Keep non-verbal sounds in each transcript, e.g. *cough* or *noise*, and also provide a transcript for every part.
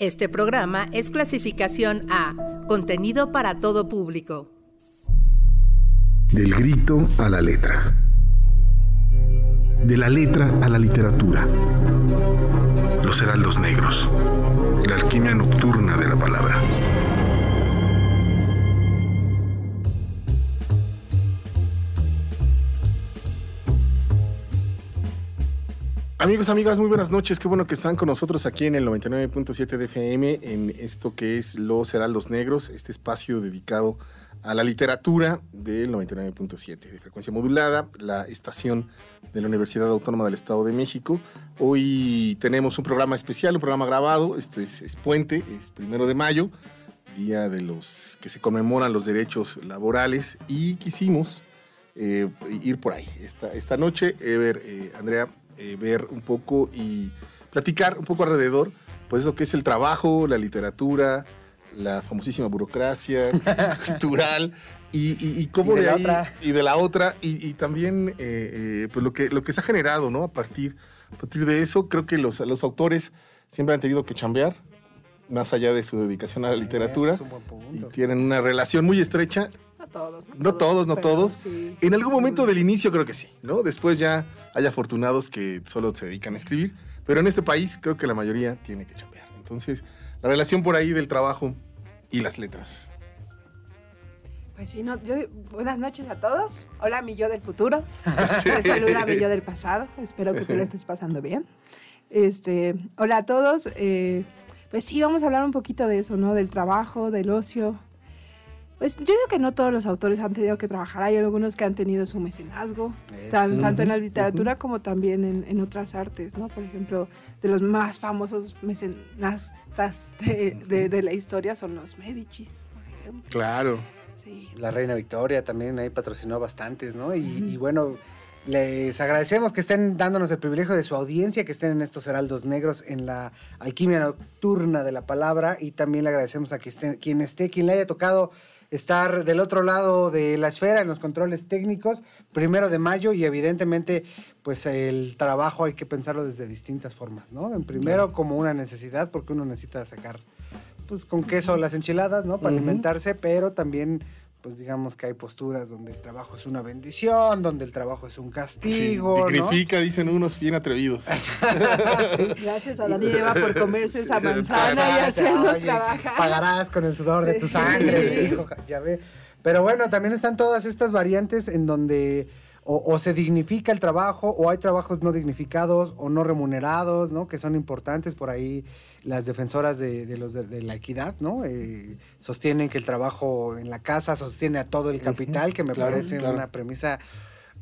Este programa es clasificación A, contenido para todo público. Del grito a la letra. De la letra a la literatura. Los heraldos negros. La alquimia nocturna de la palabra. Amigos, amigas, muy buenas noches. Qué bueno que están con nosotros aquí en el 99.7 de FM en esto que es Los Heraldos Negros, este espacio dedicado a la literatura del 99.7 de frecuencia modulada, la estación de la Universidad Autónoma del Estado de México. Hoy tenemos un programa especial, un programa grabado, este es, puente, es primero de mayo, día de los que se conmemoran los derechos laborales y quisimos eh, ir por ahí. Esta, esta noche, Ever, eh, Andrea, eh, ver un poco y platicar un poco alrededor, pues eso que es el trabajo, la literatura, la famosísima burocracia *laughs* cultural y, cómo de, de la ahí, otra. y de la otra y, también eh, eh, pues lo que lo que se ha generado, ¿no? A partir, a partir de eso, creo que los, los autores siempre han tenido que chambear más allá de su dedicación a la literatura es un buen punto. y tienen una relación muy estrecha No todos. no todos, no todos. sí. En algún momento del inicio creo que sí, ¿no? Después ya hay afortunados que solo se dedican a escribir, pero en este país creo que la mayoría tiene que chambear. Entonces, la relación por ahí del trabajo y las letras. Pues sí, no, yo, buenas noches a todos. Hola, mi yo del futuro. *laughs* Sí. Te saluda mi yo del pasado. Espero que tú lo estés pasando bien. Este, hola a todos. eh, pues sí, vamos a hablar un poquito de eso, ¿no? Del trabajo, del ocio. Pues yo digo que no todos los autores han tenido que trabajar. Hay algunos que han tenido su mecenazgo, tan- tanto en la literatura como también en, en otras artes, ¿no? Por ejemplo, de los más famosos mecenastas de, de- de la historia son los Medicis, por ejemplo. Claro. Sí. La Reina Victoria también ahí patrocinó bastantes, ¿no? Y, y bueno, les agradecemos que estén dándonos el privilegio de su audiencia, que estén en estos heraldos negros en la alquimia nocturna de la palabra y también le agradecemos a que esté, quien esté, quien le haya tocado estar del otro lado de la esfera en los controles técnicos, primero de mayo y evidentemente pues el trabajo hay que pensarlo desde distintas formas, ¿no? En primero como una necesidad porque uno necesita sacar pues con queso las enchiladas, ¿no? Para alimentarse, pero también, pues digamos que hay posturas donde el trabajo es una bendición, donde el trabajo es un castigo, Sí, dicen unos bien atrevidos. *laughs* *laughs* Gracias a Dani y Eva por comerse esa manzana y hacernos oye, trabajar. Pagarás con el sudor de tu sangre, *laughs* hijo, ya ve. Pero bueno, también están todas estas variantes en donde o, o se dignifica el trabajo o hay trabajos no dignificados o no remunerados, ¿no? Que son importantes por ahí las defensoras de, de los de, de la equidad, ¿no? Eh, sostienen que el trabajo en la casa sostiene a todo el capital, que me claro, parece claro. una premisa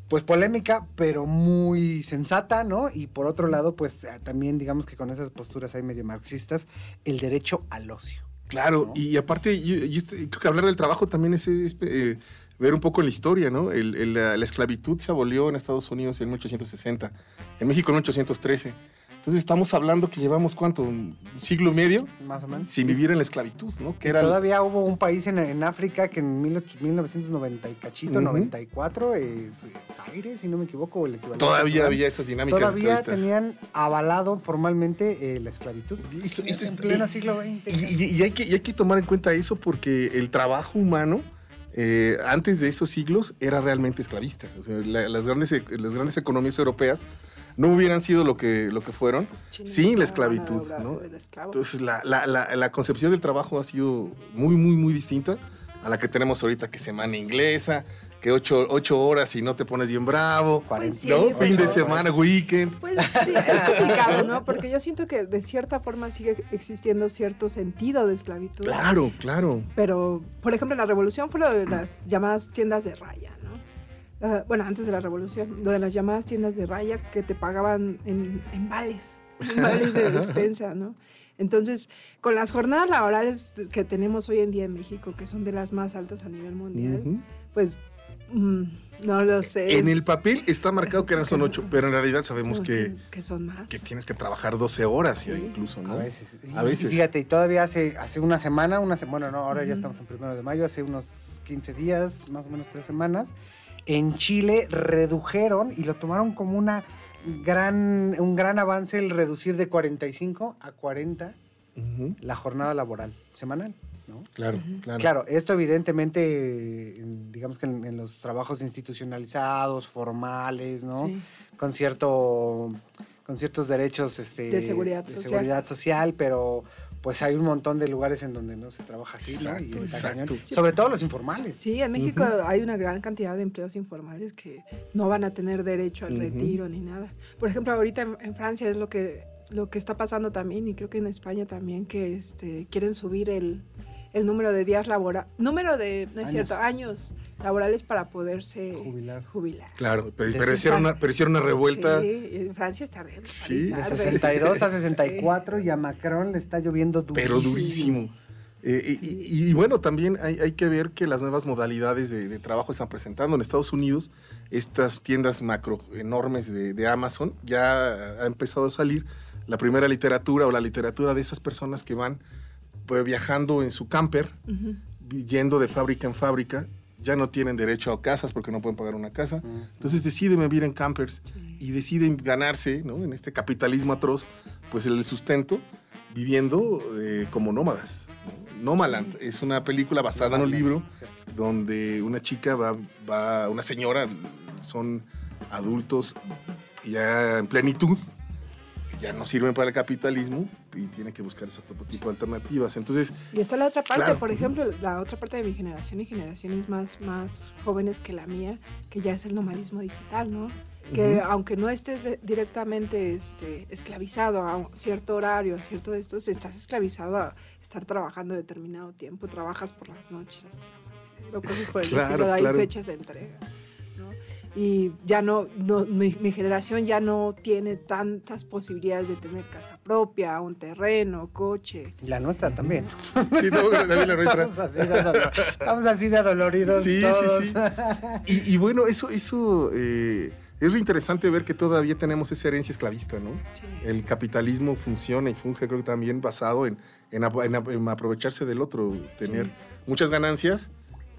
pues polémica, pero muy sensata, ¿no? Y por otro lado, pues eh, también digamos que con esas posturas hay medio marxistas, el derecho al ocio. Claro, ¿no? y aparte, yo, creo que hablar del trabajo también es, es, eh, ver un poco en la historia, ¿no? El- el- la, la esclavitud se abolió en Estados Unidos en 1860, en México en 1813. Entonces estamos hablando que llevamos, ¿cuánto? ¿Un siglo y medio? Más o menos. Sin vivir en la esclavitud, ¿no? Que era Todavía hubo un país en, en África que en 18- 1990 y cachito, Ujú. 94, es, es Zaire, si no me equivoco, el equivalente. Todavía había esas dinámicas Todavía tenían avalado formalmente eh, la esclavitud. Y eso- eso en es- pleno siglo XX. Y, y- y hay que, y hay que tomar en cuenta eso porque el trabajo humano eh, antes de esos siglos era realmente esclavista. O sea, la- las, grandes, e- las grandes economías europeas no hubieran sido lo que, lo que fueron China sin la esclavitud. hablando ¿no? Entonces la, la- la- la concepción del trabajo ha sido muy, muy, muy distinta a la que tenemos ahorita, que semana inglesa, que ocho, ocho horas y no te pones bien bravo, Pues sí, ¿no? pues fin de semana, weekend. Pues sí, *laughs* es complicado, ¿no? Porque yo siento que de cierta forma sigue existiendo cierto sentido de esclavitud. Claro, claro. Pero, por ejemplo, en la revolución fue lo de las llamadas tiendas de raya, ¿no? Ah, bueno, antes de la revolución, lo de las llamadas tiendas de raya que te pagaban en, en vales, en *laughs* vales de despensa, ¿no? Entonces, con las jornadas laborales que tenemos hoy en día en México, que son de las más altas a nivel mundial, pues mm, no lo sé. En el papel está marcado que eran son ocho, pero en realidad sabemos que, que son más. que tienes que trabajar 12 horas Sí. incluso, ¿no? A veces. A veces. y Fíjate, y todavía hace, hace una semana, una se- bueno, no, ahora ya estamos en primero de mayo, hace unos 15 días, más o menos tres semanas, en Chile redujeron y lo tomaron como una gran, un gran avance el reducir de 45 a 40 Ujú. la jornada laboral semanal, ¿no? Claro, claro. Claro, esto evidentemente, en- digamos que en, en los trabajos institucionalizados, formales, ¿no? Sí. Con cierto, con ciertos derechos este, De seguridad social. seguridad social, pero pues hay un montón de lugares en donde no se trabaja así, ¿no? Y Exacto, está exacto. cañón. Sí. Sobre todo los informales. Sí, en México hay una gran cantidad de empleos informales que no van a tener derecho al retiro ni nada. Por ejemplo, ahorita en, en Francia es lo que lo que está pasando también y creo que en España también que este quieren subir el, el número de días laborales, número de, no es Años. cierto, años laborales para poderse Jubilar. jubilar. Claro, pero, Sí, pero sí, hicieron una, pero hicieron una revuelta. Sí, en Francia está bien. Sí. De París tarde. 62 a 64 y a Macron le está lloviendo durísimo. pero durísimo. Eh, y, y- y bueno, también hay, hay que ver que las nuevas modalidades de, de trabajo están presentando. En Estados Unidos, estas tiendas macro enormes de, de Amazon ya ha empezado a salir la primera literatura o la literatura de esas personas que van pues, viajando en su camper, Ujú. yendo de fábrica en fábrica, ya no tienen derecho a casas porque no pueden pagar una casa. Entonces deciden vivir en campers Sí. y deciden ganarse, ¿no? En este capitalismo atroz, pues el sustento viviendo eh, como nómadas. ¿no? Nomaland es una película basada en un libro Cierto. donde una chica va, va, una señora, son adultos ya en plenitud, que ya no sirven para el capitalismo y tiene que buscar ese tipo de alternativas. Entonces, Y está la otra parte, Claro. por ejemplo, la otra parte de mi generación y generaciones más, más jóvenes que la mía, que ya es el nomadismo digital, ¿no? Que Ujú. aunque no estés directamente este, esclavizado a un cierto horario, a cierto de estos, estás esclavizado a estar trabajando determinado tiempo, trabajas por las noches hasta amanecer, o cosas por el Claro, estilo, hay claro. fechas de entrega. Y ya no, no mi, mi generación ya no tiene tantas posibilidades de tener casa propia, un terreno, coche, La nuestra también. sí, no, David, la nuestra. Estamos así de, adolo- estamos así de adoloridos Sí, sí, todos. sí. Y, y bueno, eso, eso eh, es lo interesante ver que todavía tenemos esa herencia esclavista, ¿no? El capitalismo funciona y funge, creo que también basado en, en, en en aprovecharse del otro, tener Sí. muchas ganancias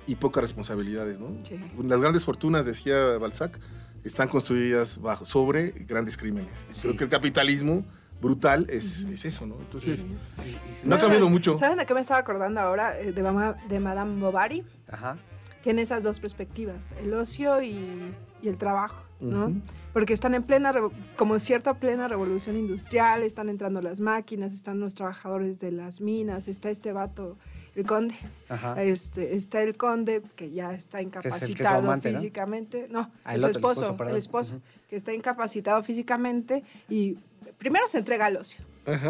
y pocas responsabilidades, ¿no? Sí. Las grandes fortunas, decía Balzac, están construidas bajo, sobre grandes crímenes. Sí. Creo que el capitalismo brutal es, es eso, ¿no? Entonces, Y- y- no ha cambiado mucho. ¿Saben de qué me estaba acordando ahora? Eh, De, Mama- de Madame Bovary. Ajá. Tiene esas dos perspectivas, el ocio y, y el trabajo, ¿no? Ujú. Porque están en plena, como cierta plena revolución industrial, están entrando las máquinas, están los trabajadores de las minas, está este vato, el conde, Ajá. este, está el conde que ya está que es incapacitado amante, ¿no? físicamente, no, Ah, es el su otro, el esposo, esposo, el esposo, que está incapacitado físicamente y primero se entrega al ocio.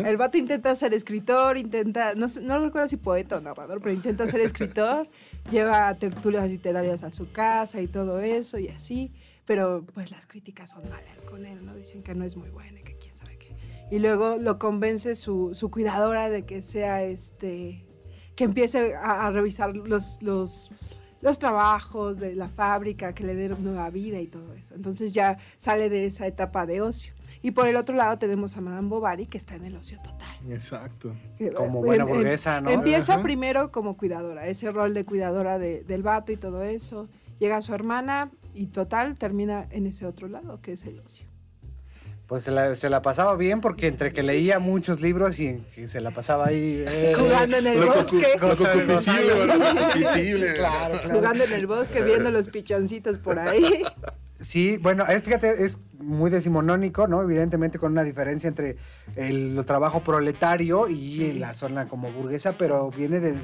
El vato intenta ser escritor, intenta, no, no recuerdo si poeta o narrador, pero intenta ser escritor, *laughs* lleva tertulias literarias a su casa y todo eso y así, pero pues las críticas son malas con él, ¿no? Dicen que no es muy bueno y que quién sabe qué. Y luego lo convence su, su cuidadora de que sea este, que empiece a, a revisar los, los, los trabajos de la fábrica, que le dé nueva vida y todo eso. Entonces ya sale de esa etapa de ocio. Y por el otro lado tenemos a Madame Bovary, que está en el ocio total. Exacto. Que, Como eh, buena em- burguesa, ¿no? Empieza Ajá. primero como cuidadora, ese rol de cuidadora de- del vato y todo eso. Llega su hermana y total termina en ese otro lado, que es el ocio. Pues se la, se la pasaba bien porque entre que leía muchos libros y que se la pasaba ahí eh, Jugando en el bosque. Jugando en el bosque, viendo los pichoncitos por ahí. Sí, bueno, es, fíjate, es muy decimonónico, ¿no? Evidentemente con una diferencia entre el trabajo proletario y Sí. la zona como burguesa, pero viene de, de-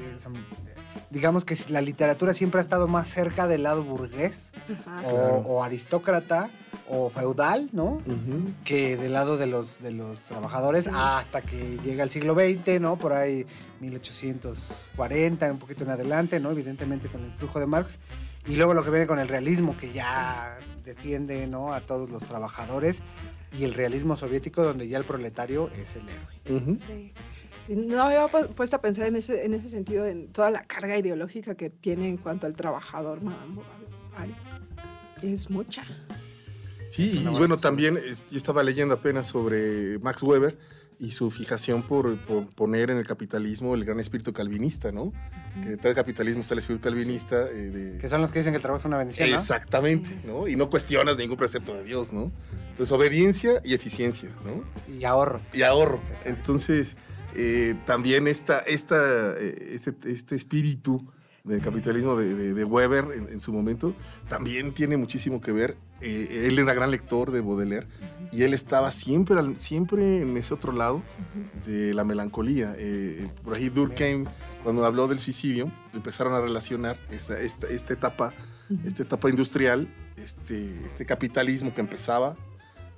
digamos que la literatura siempre ha estado más cerca del lado burgués Ajá. o, Claro. o aristócrata o feudal, ¿no? Ujú. que del lado de los, de los trabajadores Sí. hasta que llega el siglo XX, ¿no? Por ahí 1840, un poquito en adelante, ¿no? Evidentemente con el flujo de Marx. Y luego lo que viene con el realismo, que ya defiende, ¿no? A todos los trabajadores. Y el realismo soviético, donde ya el proletario es el héroe. Sí, no había pu- puesto a pensar en ese, en ese sentido, en toda la carga ideológica que tiene en cuanto al trabajador, Madame Bovary. Es mucha. Sí, Es y bueno, también estaba leyendo apenas sobre Max Weber y su fijación por, por poner en el capitalismo el gran espíritu calvinista, ¿no? Que detrás del capitalismo está el espíritu calvinista. eh, de- Que son los que dicen que el trabajo es una bendición, ¿no? Exactamente, ¿no? Y no cuestionas ningún precepto de Dios, ¿no? Entonces, obediencia y eficiencia, ¿no? Y ahorro. Y ahorro. Exacto. Entonces, eh, también esta, esta, eh, este, este espíritu del capitalismo de, de- de Weber en, en su momento también tiene muchísimo que ver. Eh, él era gran lector de Baudelaire y él estaba siempre, siempre en ese otro lado de la melancolía. Eh, por ahí Durkheim, cuando habló del suicidio, empezaron a relacionar esta, esta, esta etapa, esta etapa industrial, este, este capitalismo que empezaba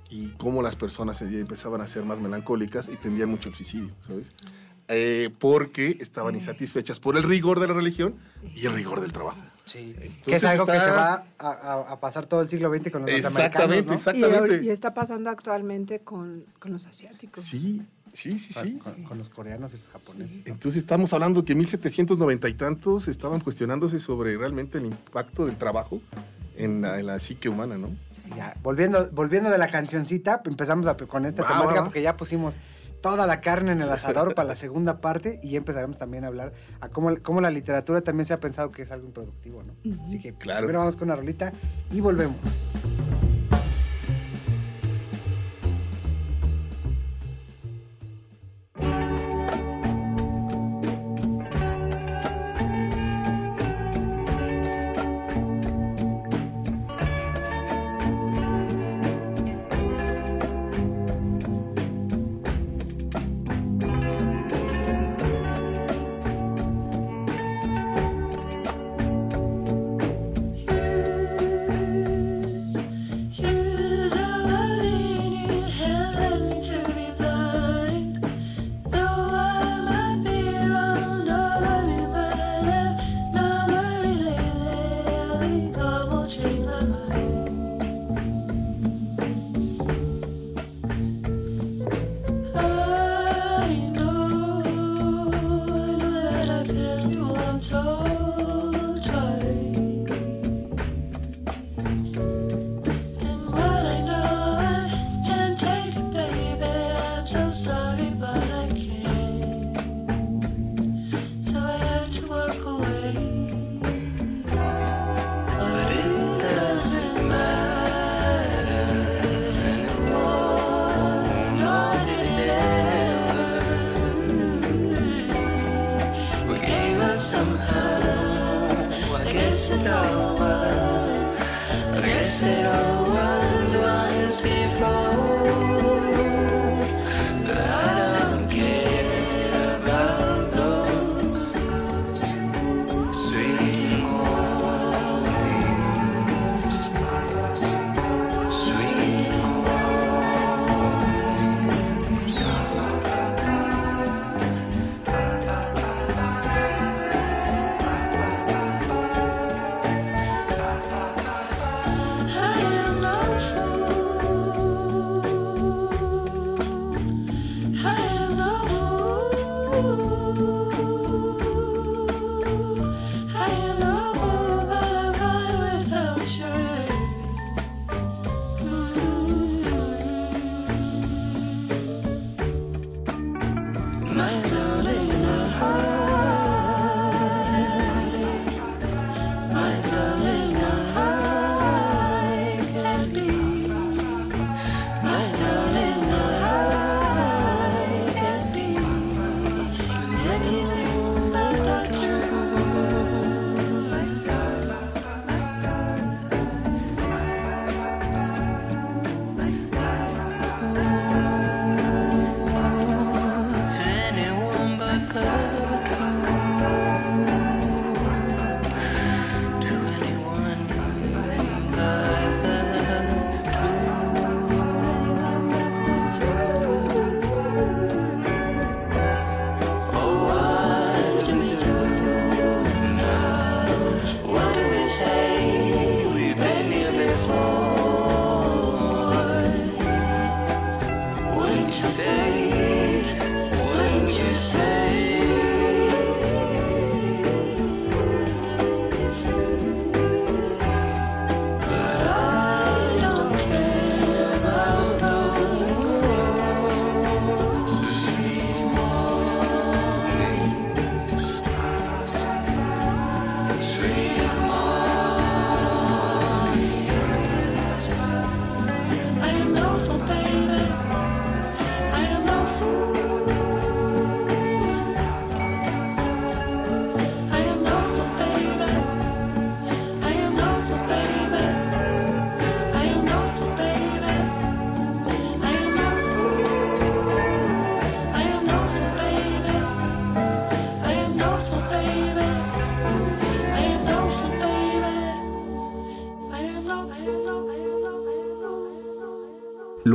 y cómo las personas empezaban a ser más melancólicas y tendían mucho al suicidio, ¿sabes? Eh, porque estaban insatisfechas por el rigor de la religión y el rigor del trabajo. Sí. que es algo que se va a, a- a pasar todo el siglo XX con los Exactamente, norteamericanos, ¿no? Y, exactamente. y está pasando actualmente con, con los asiáticos. Sí, sí, sí, sí. Con, con los coreanos y los japoneses. ¿no? Entonces estamos hablando que 1790 y tantos estaban cuestionándose sobre realmente el impacto del trabajo en la, en la psique humana, ¿no? Ya, volviendo, volviendo de la cancioncita, empezamos a- con esta temática porque ya pusimos toda la carne en el asador para la segunda parte y empezaremos también a hablar a cómo, cómo la literatura también se ha pensado que es algo improductivo, ¿no? Así que Claro. primero vamos con una rolita y volvemos.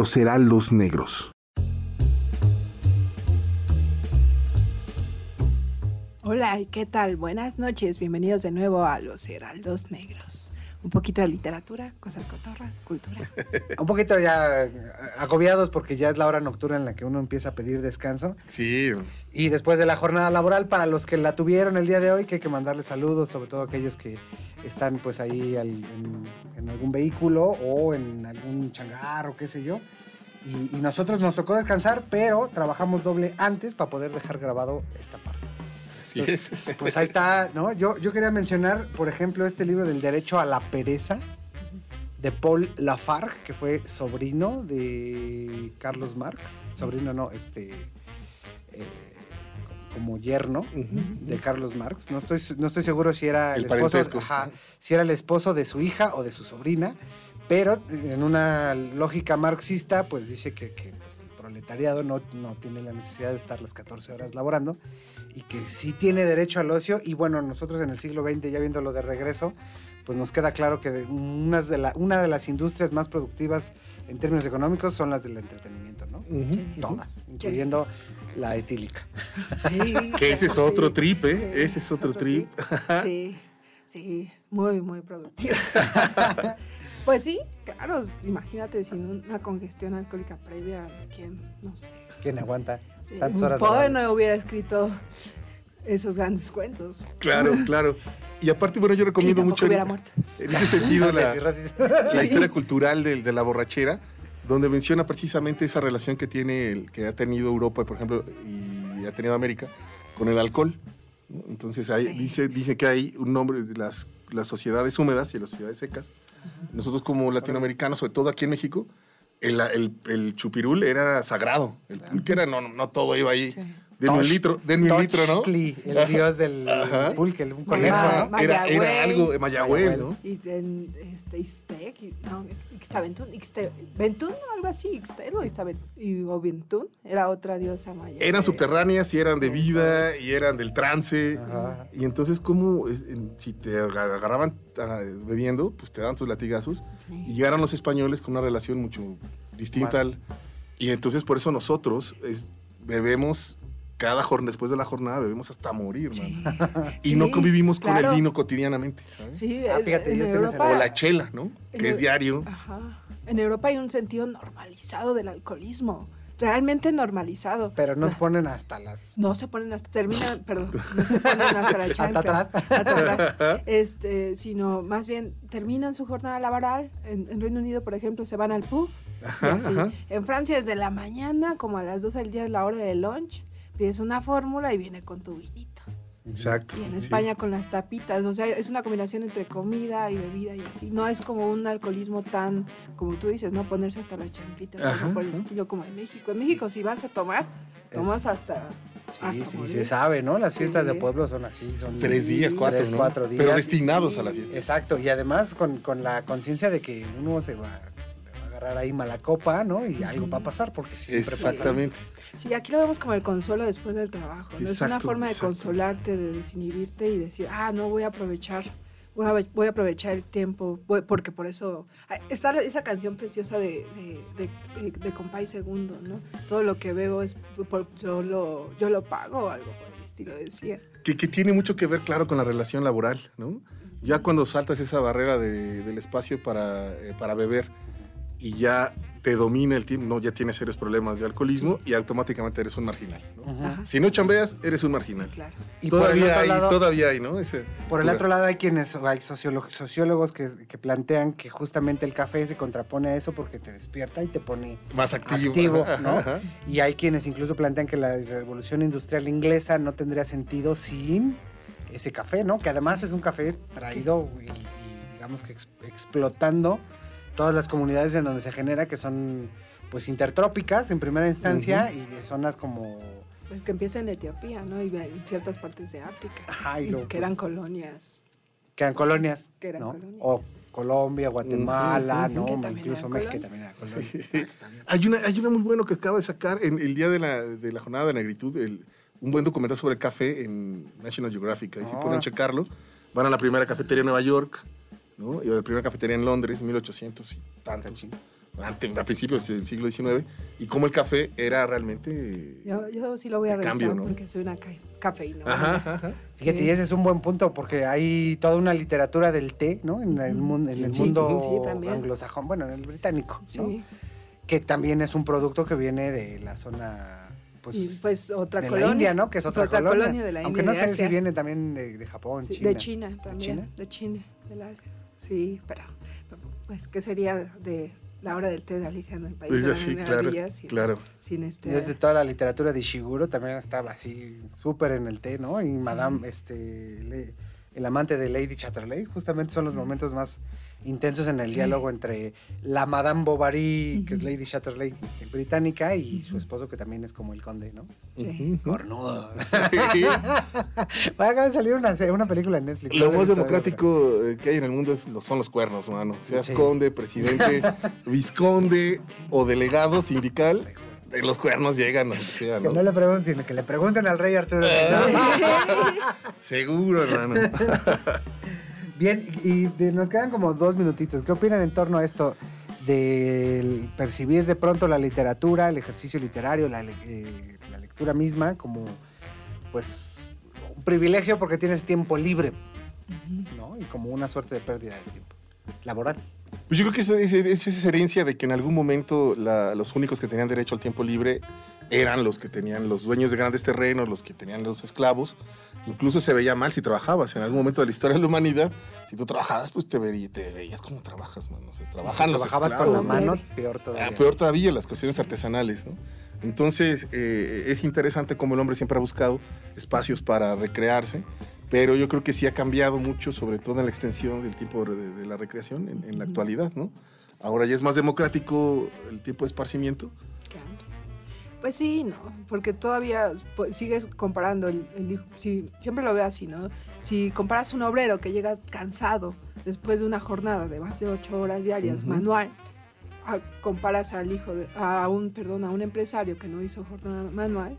Los Heraldos Negros. Hola, ¿y ¿qué tal? Buenas noches, bienvenidos de nuevo a Los Heraldos Negros. Un poquito de literatura, cosas cotorras, cultura. *laughs* Un poquito ya eh, agobiados porque ya es la hora nocturna en la que uno empieza a pedir descanso. Sí, Y después de la jornada laboral, para los que la tuvieron el día de hoy, que hay que mandarles saludos, sobre todo aquellos que están pues ahí al- en, en algún vehículo o en algún changar o qué sé yo. Y, y nosotros nos tocó descansar, pero trabajamos doble antes para poder dejar grabado esta parte. así Entonces, es. *laughs* Pues ahí está, ¿no? Yo, yo quería mencionar, por ejemplo, este libro del derecho a la pereza de Paul Lafargue, que fue sobrino de Carlos Marx. Sobrino no, este... eh, como yerno de Carlos Marx. No estoy, no estoy seguro si era el, El esposo, ajá, si era el esposo de su hija o de su sobrina, pero en una lógica marxista, pues dice que, que, pues, el proletariado no, no tiene la necesidad de estar las 14 horas laborando y que sí tiene derecho al ocio. Y bueno, nosotros en el siglo XX, ya viéndolo de regreso, pues nos queda claro que de- unas de la, una de las industrias más productivas en términos económicos son las del entretenimiento, ¿no? Todas, incluyendo la etílica. Sí. *laughs* Que ese es otro sí. trip, ¿eh? Sí, Ese es otro trip. Sí, sí, muy, muy productivo. *laughs* Pues sí, claro, imagínate sin una congestión alcohólica previa, ¿quién? No sé. ¿Quién aguanta Sí, tantas un horas? Poe no hubiera escrito esos grandes cuentos. Claro, *laughs* claro. Y aparte, bueno, yo recomiendo mucho en, en ese sentido *laughs* la, la historia cultural del- de, la borrachera, donde menciona precisamente esa relación que tiene, el, que ha tenido Europa, por ejemplo, y ha tenido América, con el alcohol. Entonces, ahí Sí. dice, dice que hay un nombre de las, las sociedades húmedas y las sociedades secas. Nosotros como latinoamericanos, sobre todo aquí en México, el, el, el chupirul era sagrado. El pulque era, no, no todo iba ahí. Sí. Denme un litro, denme un litro, ¿no? El dios del Ajá. pulque, un Ma- conejo, ¿no? Era, era algo, eh, Mayagüey, ¿no? Y en este, Ixtec, no, es- Ixtabentún, Ixte- Ventún, algo así, Ixtel o Ixtabent- y- o Ventún, era otra diosa maya. Eran subterráneas y eran de vida y eran del trance. Ajá. Y entonces, como si te agar- agarraban ah, bebiendo, pues te daban tus latigazos. Sí. Y llegaron los españoles con una relación mucho distinta. Más. y entonces, por eso nosotros es- bebemos cada jornada, después de la jornada, bebemos hasta morir, Sí. man. *laughs* Y Sí, no convivimos con claro. el vino cotidianamente, ¿sabes? Sí, Ah, en- fíjate, en ese- Europa- O la chela, ¿no? En Que es diario. Ajá. En Europa hay un sentido normalizado del alcoholismo, realmente normalizado. Pero nos ponen hasta las... No se ponen hasta, terminan, *laughs* perdón, no se ponen hasta la chancla, atrás. hasta atrás, *laughs* este, sino más bien terminan su jornada laboral. En, en Reino Unido, por ejemplo, se van al pub. Ajá, ajá. En Francia, desde la mañana, como a las 2 del día es la hora de lunch, pides una fórmula y viene con tu vinito. Exacto. Y en sí. España con las tapitas, o sea, es una combinación entre comida y bebida y así. No es como un alcoholismo tan, como tú dices, no ponerse hasta las chanclitas, o algo Ajá, por el estilo como en México. En México, si vas a tomar, tomas Es- hasta. Sí, hasta sí, morir. se sabe, ¿no? Las fiestas de Sí. pueblo son así, son... Tres días, cuatro, Tres, ¿no? cuatro días. Pero destinados a la fiesta. Exacto, y además con, con la conciencia de que uno se va, le va a agarrar ahí mala copa, ¿no? Y algo va a pasar, porque siempre pasa. Exactamente. Sí, aquí lo vemos como el consuelo después del trabajo. ¿no? es una Exacto, forma de exacto. consolarte, de desinhibirte y decir, ah, no voy a aprovechar. Voy a, voy a aprovechar el tiempo, voy- porque por eso ah, está esa canción preciosa de, de, de, de Compay Segundo, ¿no? Todo lo que veo es, por, yo, lo, yo lo pago o algo por el estilo, decía. que, que tiene mucho que ver, claro, con la relación laboral, ¿no? Ya cuando saltas esa barrera de- del espacio para, eh, para beber y ya te domina el tiempo, no, ya tienes serios problemas de alcoholismo y automáticamente eres un marginal, ¿no? Ujú. Ajá, Si no chambeas, eres un marginal. claro. Y por el todavía otro hay, lado- todavía hay, ¿no? Ese- Por el otro lado hay quienes, hay sociólogos que, que plantean que justamente el café se contrapone a eso porque te despierta y te pone más activo. activo, Ajá, ¿no? ajá. Y hay quienes incluso plantean que la revolución industrial inglesa no tendría sentido sin ese café, ¿no? Que además es un café traído y, y digamos que ex- explotando todas las comunidades en donde se genera, que son pues intertrópicas en primera instancia y de zonas como... Pues que empieza en Etiopía, ¿no? Y en ciertas partes de África. Ajá, y luego, que eran colonias. que eran colonias, Que eran ¿no? colonias. O Colombia, Guatemala, ¿no? Incluso México también era colonia. *laughs* Hay una, hay una muy bueno que acaba de sacar en el día de la, de la jornada de negritud, el- un buen documental sobre el café en National Geographic. Ahí si Ah. pueden checarlo. Van a la primera cafetería en Nueva York, ¿no? Y la primera cafetería en Londres, en 1800 y tantos. ante- a principios del siglo XIX, y cómo el café era realmente... Yo, yo sí lo voy a revisar cambio, ¿no? porque soy una ca cafeína. Ajá. Fíjate, Sí. y ese es un buen punto porque hay toda una literatura del té, ¿no? En el, mun- en el Sí, mundo sí, anglosajón, bueno, en el británico, ¿no? Sí. Que también es un producto que viene de la zona, pues, y pues otra de colonia. la India, ¿no? Que es otra, colonia. de la Aunque no sé si viene también de, de Japón, Sí, China. De China también. China? De China, de la Asia. Sí, pero pues qué sería de la hora del té de Alicia en el país Pues de así, claro, sin, claro. sin Y este es de toda la literatura de Ishiguro también estaba así súper en el té, ¿no? Y Madame, este, le- el amante de Lady Chatterley, justamente son los momentos más intensos en el Sí. diálogo entre la Madame Bovary, que es. Lady Chatterley británica, y su esposo, que también es como el conde, ¿no? Sí. Cornudo. *laughs* Sí. Acaba de salir una, una película en Netflix. Lo no más democrático eh, que hay en el mundo es, son los cuernos, mano. Seas Sí. conde, presidente, *laughs* visconde o delegado sindical, eh, los cuernos llegan donde sea, Que ¿no? no le pregunten, sino que le pregunten al rey Arturo. *laughs* Seguro, hermano. Bien, y de- nos quedan como dos minutitos. ¿Qué opinan en torno a esto del percibir de pronto la literatura, el ejercicio literario, la, eh, la lectura misma como, pues, un privilegio porque tienes tiempo libre, ¿no? Y como una suerte de pérdida de tiempo laboral. Pues yo creo que esa es, es esa herencia de que en algún momento la- los únicos que tenían derecho al tiempo libre eran los que tenían los dueños de grandes terrenos, los que tenían los esclavos. Incluso se veía mal si trabajabas. En algún momento de la historia de la humanidad, si tú trabajabas, pues te, te veías como trabajas, mano. O sea, trabajan Si los trabajabas con la esclavos. mano, peor todavía. Ah, peor todavía, las cuestiones artesanales, ¿no? Entonces, eh, es interesante cómo el hombre siempre ha buscado espacios para recrearse, pero yo creo que sí ha cambiado mucho, sobre todo en la extensión del tiempo de, de la recreación en, en la actualidad, ¿no? Ahora ya es más democrático el tiempo de esparcimiento. Pues sí, no, porque todavía pues, sigues comparando el, el hijo, si, siempre lo veo así, ¿no? Si comparas un obrero que llega cansado después de una jornada de más de ocho horas diarias manual, a- comparas al hijo de, a un, perdón, a un empresario que no hizo jornada manual,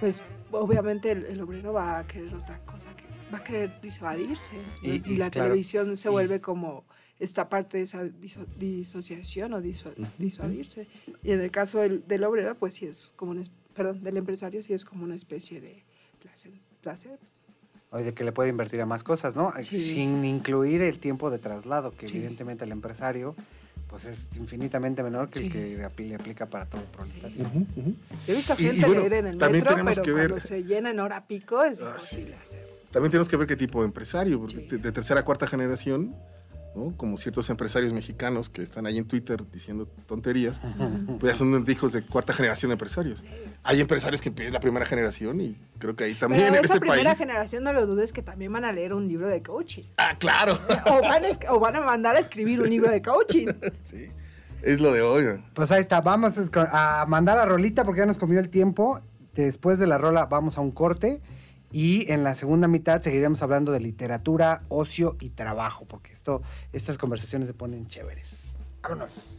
pues obviamente el, el obrero va a querer otra cosa, que va a querer disuadirse. ¿no? Y- Y, y la claro, televisión se y- vuelve como esta parte de esa diso- disociación o disua- disuadirse. Y en el caso del, del obrero, pues sí es como es- perdón, del empresario sí es como una especie de placer. placer. O de que le puede invertir a más cosas, ¿no? Sí. Sin incluir el tiempo de traslado, que Sí. evidentemente el empresario pues es infinitamente menor que Sí. el que le aplica para todo proletario. He visto Y- y gente bueno, leer en el también metro, tenemos pero que ver- cuando se llena en hora pico es Ah, sí. imposible hacer. También tenemos que ver qué tipo de empresario, porque Sí. de, de tercera a cuarta generación, ¿no? como ciertos empresarios mexicanos que están ahí en Twitter diciendo tonterías, pues ya son hijos de cuarta generación de empresarios. Hay empresarios que es la primera generación y creo que ahí también Pero en esa este primera generación, no lo dudes, que también van a leer un libro de coaching. Ah, claro. *laughs* O van, a, es- o van a mandar a escribir un libro de coaching. *laughs* sí, es lo de hoy. Pues ahí está, vamos a mandar a Rolita porque ya nos comió el tiempo. Después de la rola vamos a un corte y en la segunda mitad seguiremos hablando de literatura, ocio y trabajo, porque esto, estas conversaciones se ponen chéveres. Vámonos.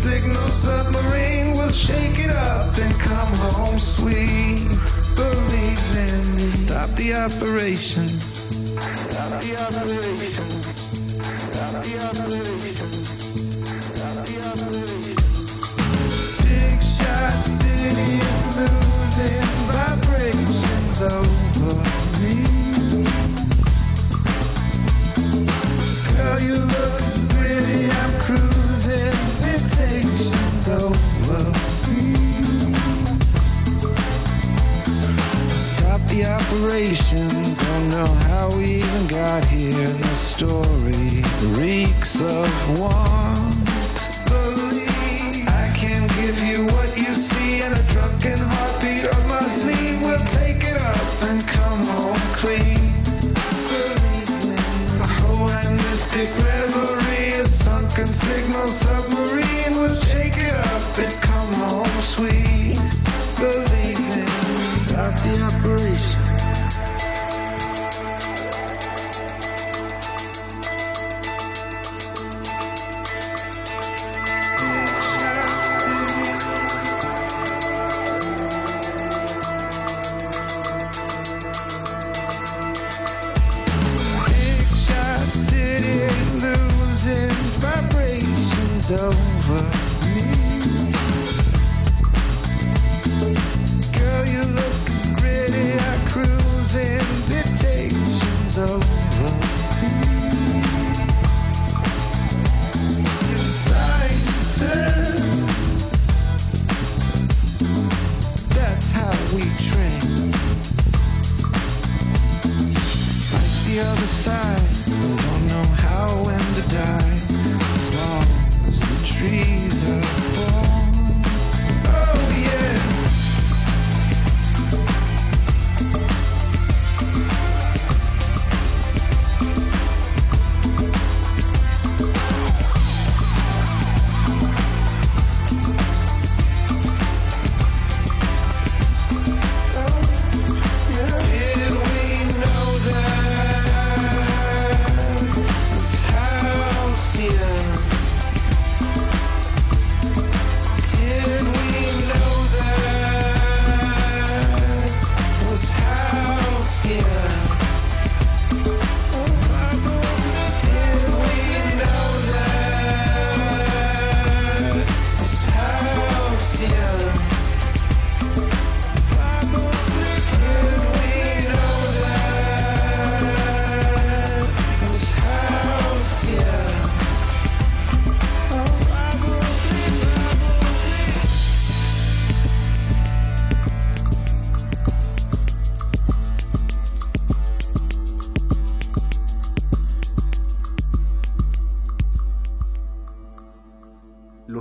Signal submarine. We'll shake it up and come home sweet. Believe in me. Stop the operation. Stop the operation. Stop the operation. got here, in the story reeks of one.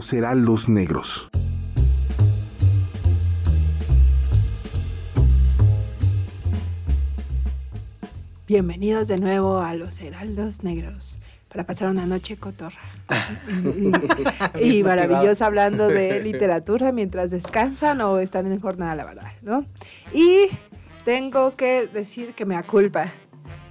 Los heraldos negros. Bienvenidos de nuevo a los Heraldos Negros para pasar una noche cotorra. *laughs* y maravillosa hablando de *laughs* literatura mientras descansan o están en jornada laboral, ¿no? Y tengo que decir que me aculpa.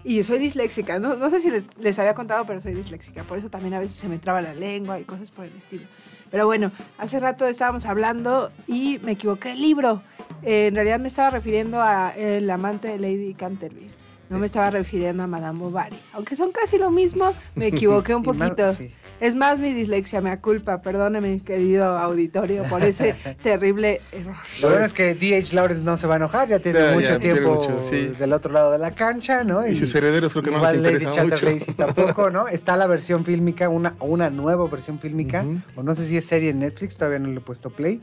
Y soy disléxica, no, no sé si les, les había contado, pero soy disléxica. Por eso también a veces se me traba la lengua y cosas por el estilo. Pero bueno, hace rato estábamos hablando y me equivoqué el libro. Eh, en realidad me estaba refiriendo a El amante de Lady Canterville. No me estaba refiriendo a Madame Bovary. Aunque son casi lo mismo, me equivoqué un *laughs* Y más- poquito. sí. Es más mi dislexia, me culpa. Perdóneme, querido auditorio, por ese *laughs* terrible error. Lo bueno es que D.H. Lawrence no se va a enojar, ya tiene Ya, mucho ya, tiene tiempo mucho, sí. del otro lado de la cancha, ¿no? Y sus herederos creo que no les igual Lady interesa mucho. Chatterley sí tampoco, ¿no? *laughs* Está la versión fílmica, una, una nueva versión fílmica, o no sé si es serie en Netflix, todavía no le he puesto play,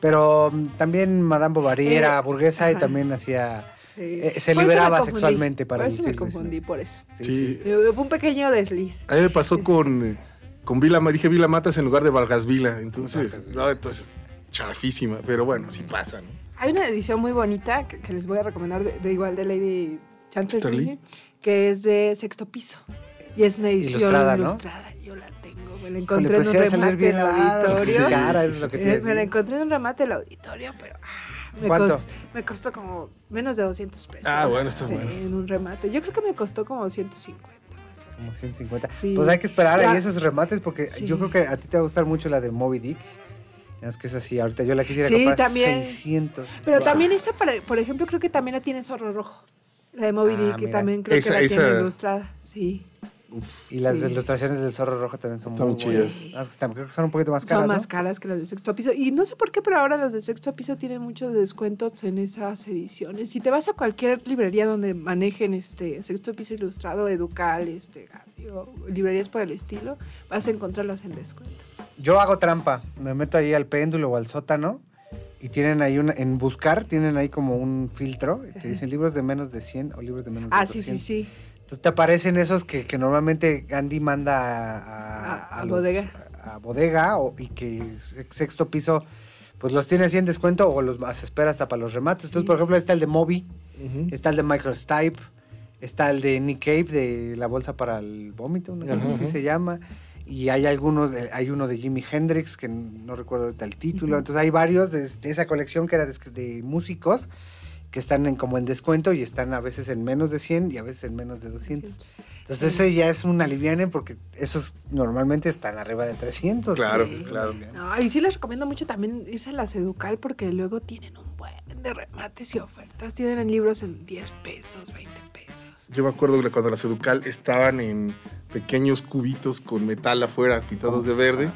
pero mm, también Madame Bovary Eh, era burguesa y también hacía... Sí. Eh, se liberaba sexualmente para Por eso me confundí, por eso. Sí. Eh, Fue un pequeño desliz. A mí me pasó con, eh, con Vila, dije Vila Matas en lugar de Vargas Vila. Entonces, Vargas no, entonces, chafísima. Pero bueno, sí pasa, ¿no? Hay una edición muy bonita que, que les voy a recomendar de, de igual de Lady Chanterley, que es de sexto piso. Y es una edición Ilustrada, ilustrada. ¿no? Yo la tengo, me la encontré pues en un remate bien del auditorio. sí, cara, es lo que Eh, me la encontré en un remate del auditorio, pero ah, me, ¿Cuánto? costó, me costó como menos de 200 pesos. Ah, bueno, está Sí, bueno. en un remate. Yo creo que me costó como 150. Como 150. Sí. Pues hay que esperar Ya. ahí esos remates porque Sí. yo creo que a ti te va a gustar mucho la de Moby Dick. Es que es así, ahorita yo la quisiera Sí, comprar también. 600. Pero Wow. también esa, para- por ejemplo, creo que también la tiene Zorro Rojo. La de Moby Ah, Dick, que también creo Esa- que la esa- tiene ilustrada. Sí. Uf. Y las Sí. ilustraciones del zorro rojo también son Están muy chidas. creo que son un poquito más caras, Son ¿no? más caras que las de sexto piso. Y no sé por qué, pero ahora los de sexto piso tienen muchos descuentos en esas ediciones. Si te vas a cualquier librería donde manejen este sexto piso ilustrado, educal, este, digo, librerías por el estilo, vas a encontrarlas en descuento. Yo hago trampa. Me meto ahí al péndulo o al sótano y tienen ahí una, en buscar, tienen ahí como un filtro que dicen libros de menos de 100 o libros de menos de Ah, sí, sí, 200. sí. Entonces te aparecen esos que, que normalmente Andy manda a, a- A- a a los- bodega. a- bodega o, y que se- sexto piso pues los tiene así en descuento o los se espera hasta para los remates. Entonces, por ejemplo, está el de Moby, está el de Michael Stipe, está el de Nick Cave de La Bolsa para el Vómito, así se llama. Y hay algunos, de- hay uno de Jimi Hendrix, que no recuerdo ahorita el título. Entonces hay varios de, de esa colección que era de, de músicos que están en, como en descuento y están a veces en menos de 100 y a veces en menos de 200. Entonces ese ya es un aliviane porque esos normalmente están arriba de 300. Claro, Sí. claro. No, y sí les recomiendo mucho también irse a las Educal porque luego tienen un buen de remates y ofertas. Tienen libros en 10 pesos, 20 pesos. Yo me acuerdo que cuando las Educal estaban en pequeños cubitos con metal afuera pintados de verde.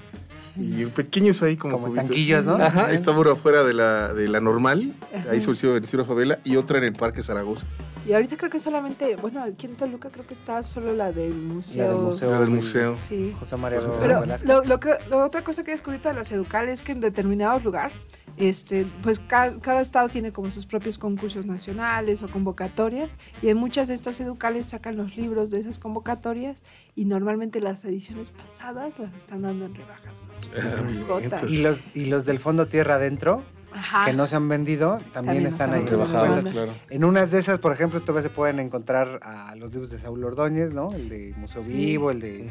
Y pequeños ahí como... Como cubitos. estanquillos, ¿no? Ajá, está uno afuera de la, de la normal, ahí se el Ciro Favela, y otra en el Parque Zaragoza. Y ahorita creo que solamente, bueno, aquí en Toluca creo que está solo la del museo. La del museo. La del museo. Sí. José María José Pero lo, lo que, la otra cosa que he descubierto de las educales es que en determinados lugares, este, pues ca- cada, estado tiene como sus propios concursos nacionales o convocatorias y en muchas de estas educales sacan los libros de esas convocatorias y normalmente las ediciones pasadas las están dando en rebajas. Y los, y los del fondo tierra adentro, Ajá. que no se han vendido, también, También están ahí. Rebajadas, Bueno, claro. En unas de esas, por ejemplo, todavía se pueden encontrar a los libros de Saúl Ordóñez, ¿no? El de Museo Sí. Vivo, el de,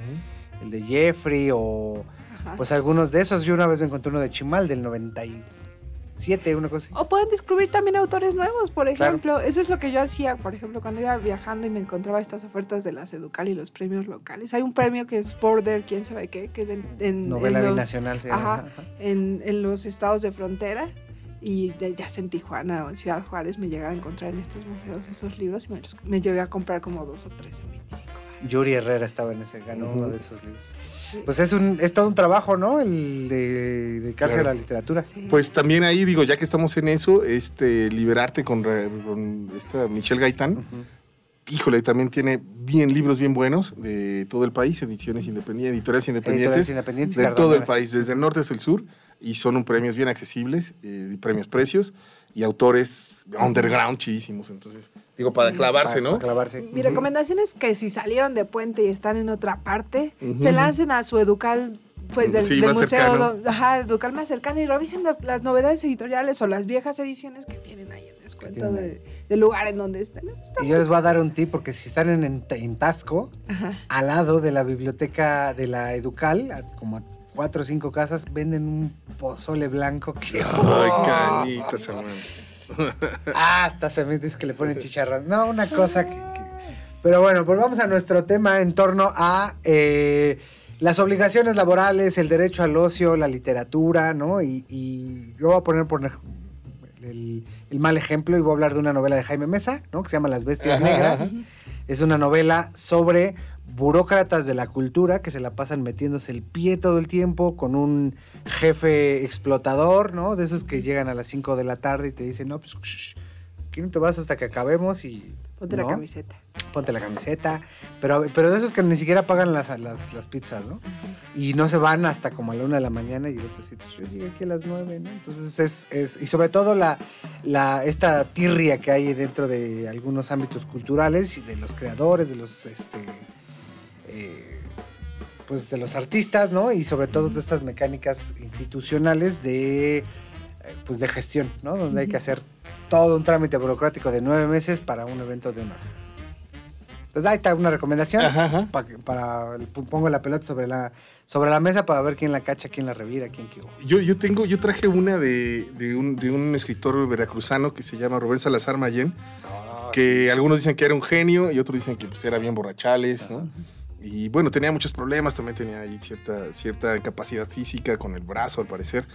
el de Jeffrey o Ajá. pues algunos de esos. Yo una vez me encontré uno de Chimal del 97, una cosa así. O pueden descubrir también autores nuevos, por Claro. ejemplo. Eso es lo que yo hacía, por ejemplo, cuando iba viajando y me encontraba estas ofertas de las Educal y los premios locales. Hay un premio que es Border, quién sabe qué, que es en, en- Novela en los, binacional. llama. ajá, Ajá. en, en los estados de frontera. Y de, ya en Tijuana o en Ciudad Juárez me llegaba a encontrar en estos museos esos libros y me, llegué a comprar como dos o tres en 25 años. Yuri Herrera estaba en ese, ganó uno de esos libros. Pues es un es todo un trabajo, ¿no? El de dedicarse Claro. a la literatura. Sí. Pues también ahí, digo, ya que estamos en eso, este, liberarte con, con esta Michelle Gaitán. Ujú. Híjole, también tiene bien libros bien buenos de todo el país, ediciones independientes, editoriales independientes, Editoriales independientes de todo el país, desde el norte hasta el sur, y son un premios bien accesibles, eh, premios precios, y autores underground chidísimos. Entonces, digo, para clavarse, ¿no? para clavarse. Mi recomendación es que si salieron de puente y están en otra parte, se lancen a su educal, pues del, Sí, del más museo, do- ajá, educal más cercano y revisen las, las novedades editoriales o las viejas ediciones que tienen ahí en descuento tienen de- del lugar en donde estén. Eso está Y yo les voy a dar un tip porque si están en, en, en Tasco, al lado de la biblioteca de la Educal, a como a cuatro o cinco casas, venden un pozole blanco que Ay, *laughs* hermano. Ah, hasta se me dice que le ponen chicharrón. No, una cosa que, que- Pero bueno, volvamos a nuestro tema en torno a eh, las obligaciones laborales, el derecho al ocio, la literatura, ¿no? Y, y yo voy a poner por el, el mal ejemplo y voy a hablar de una novela de Jaime Mesa, ¿no? Que se llama Las Bestias Ajá, Negras. ajá. Es una novela sobre burócratas de la cultura que se la pasan metiéndose el pie todo el tiempo con un jefe explotador, ¿no? De esos que llegan a las 5 de la tarde y te dicen, no, pues, shh, aquí no te vas hasta que acabemos y... Ponte la camiseta. Ponte la camiseta. Pero, pero de esos que ni siquiera pagan las, las, las pizzas, ¿no? Y no se van hasta como a la una de la mañana y el otro sí, yo llegué aquí a las nueve, ¿no? Entonces es, es y sobre todo la, la, esta tirria que hay dentro de algunos ámbitos culturales y de los creadores, de los, este, eh, pues de los artistas, ¿no? Y sobre todo de estas mecánicas institucionales de, eh, pues de gestión, ¿no? Donde hay que hacer todo un trámite burocrático de nueve meses para un evento de una hora. Entonces ahí está una recomendación. Ajá, ajá. pa- para, pongo la pelota sobre la, sobre la mesa para ver quién la cacha, quién la revira, quién qué. Yo, yo tengo, yo traje una de, de un, de un escritor veracruzano que se llama Rubén Salazar Mayén, que algunos dicen que era un genio y otros dicen que pues, era bien borrachales, ¿no? Y bueno, tenía muchos problemas, también tenía ahí cierta, cierta incapacidad física con el brazo, al parecer.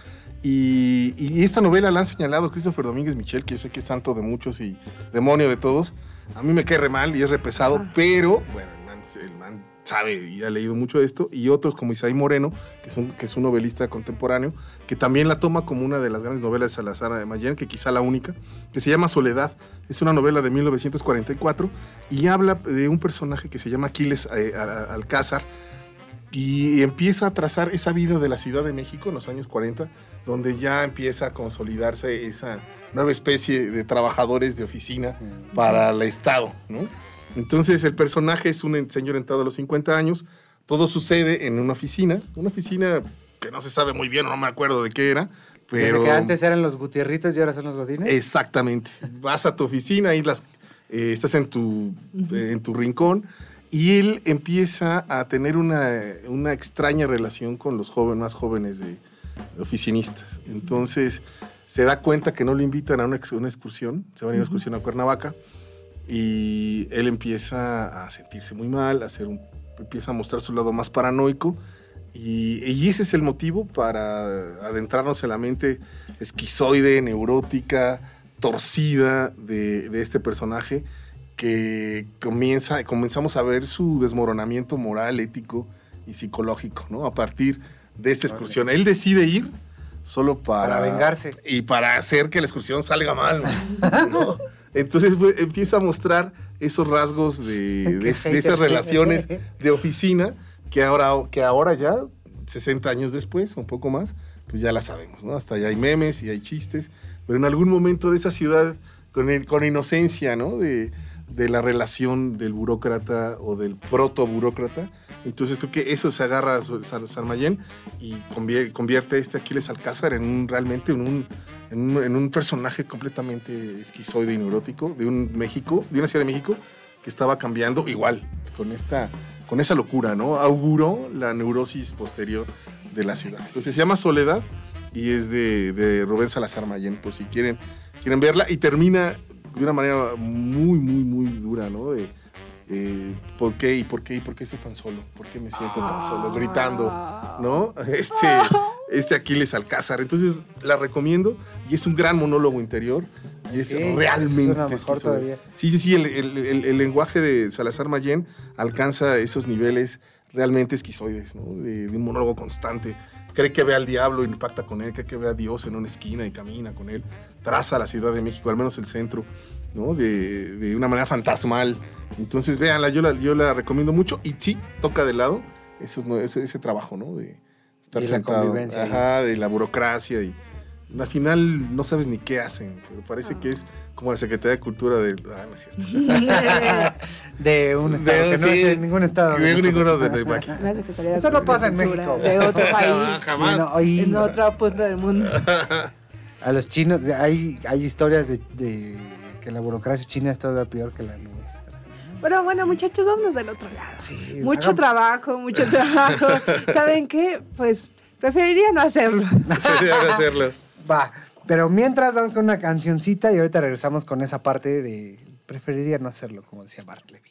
Y, y esta novela la han señalado Christopher Domínguez Michel, que yo sé que es santo de muchos y demonio de todos. A mí me cae re mal y es re pesado, pero bueno, el man, el man sabe y ha leído mucho de esto. Y otros como Isaí Moreno, que es, un, que es un novelista contemporáneo, que también la toma como una de las grandes novelas de Salazar de Mayén, que quizá la única, que se llama Soledad. Es una novela de 1944 y habla de un personaje que se llama Aquiles eh, Alcázar y empieza a trazar esa vida de la Ciudad de México en los años 40, donde ya empieza a consolidarse esa nueva especie de trabajadores de oficina para el Estado, ¿no? Entonces el personaje es un señor entrado a los 50 años, todo sucede en una oficina, una oficina que no se sabe muy bien, no me acuerdo de qué era, Desde pero... que antes eran los Gutierritos y ahora son los Godines. Exactamente. Vas a tu oficina y las, eh, estás en tu, eh, en tu rincón y él empieza a tener una, una extraña relación con los jóvenes, más jóvenes de, de oficinistas. Entonces se da cuenta que no lo invitan a una, una excursión, se van a ir a una excursión a Cuernavaca y él empieza a sentirse muy mal, a hacer un, empieza a mostrar su lado más paranoico y, y ese es el motivo para adentrarnos en la mente esquizoide, neurótica, torcida de, de este personaje que comienza, comenzamos a ver su desmoronamiento moral, ético y psicológico, ¿no? A partir de esta excursión. Él decide ir solo para... Para vengarse. Y para hacer que la excursión salga mal. ¿no? *laughs* Entonces pues, empieza a mostrar esos rasgos de, esas relaciones de oficina que ahora, que ahora ya, 60 años después, un poco más, pues ya la sabemos, ¿no? Hasta ya hay memes y hay chistes, pero en algún momento de esa ciudad, con, el- con inocencia, ¿no? De, de la relación del burócrata o del proto-burócrata. Entonces creo que eso se agarra a Sarmayén y convier- convierte a este Aquiles Alcázar en un, realmente en un, en un, en un personaje completamente esquizoide y neurótico de un México, de una ciudad de México que estaba cambiando igual, con esta con esa locura, ¿no? Auguró la neurosis posterior de la ciudad. Entonces se llama Soledad y es de, de Rubén Salazar Mayén, por si quieren, quieren verla. Y termina de una manera muy, muy, muy dura, ¿no? De eh, ¿por qué y por qué y por qué estoy tan solo? ¿Por qué me siento tan solo? Gritando, ¿no? *laughs* Este, *laughs* este Aquiles Alcázar. Entonces la recomiendo y es un gran monólogo interior y es realmente todavía. Sí, sí, sí, el, el- el- el lenguaje de Salazar Mayén alcanza esos niveles realmente esquizoides, ¿no? De, de un monólogo constante. Cree que ve al diablo y impacta con él, cree que ve a Dios en una esquina y camina con él, traza la Ciudad de México, al menos el centro, ¿no? De, de una manera fantasmal. Entonces, véanla, yo la, yo la recomiendo mucho y sí, toca de lado esos, ese, ese trabajo, ¿no? De estar Y la convivencia. Ajá, de la burocracia y al final no sabes ni qué hacen, pero parece que es como la Secretaría de Cultura del... Ah, no es cierto. *laughs* De un estado De- que no sí, es en ningún estado. de nosotros. ninguno de, de *laughs* aquí. De Eso no pasa en México. De otro Ah, *laughs* país. jamás. Y En otro punto del mundo. a los chinos, de- hay, hay historias de, de que la burocracia china es todavía peor que la nuestra. Pero bueno, muchachos, vámonos del otro lado. Sí, mucho hagan- trabajo, mucho *laughs* trabajo. ¿Saben qué? Pues preferiría no hacerlo. *laughs* Debería hacerlo. Va, pero mientras vamos con una cancioncita y ahorita regresamos con esa parte de preferiría no hacerlo, como decía Bart Levy.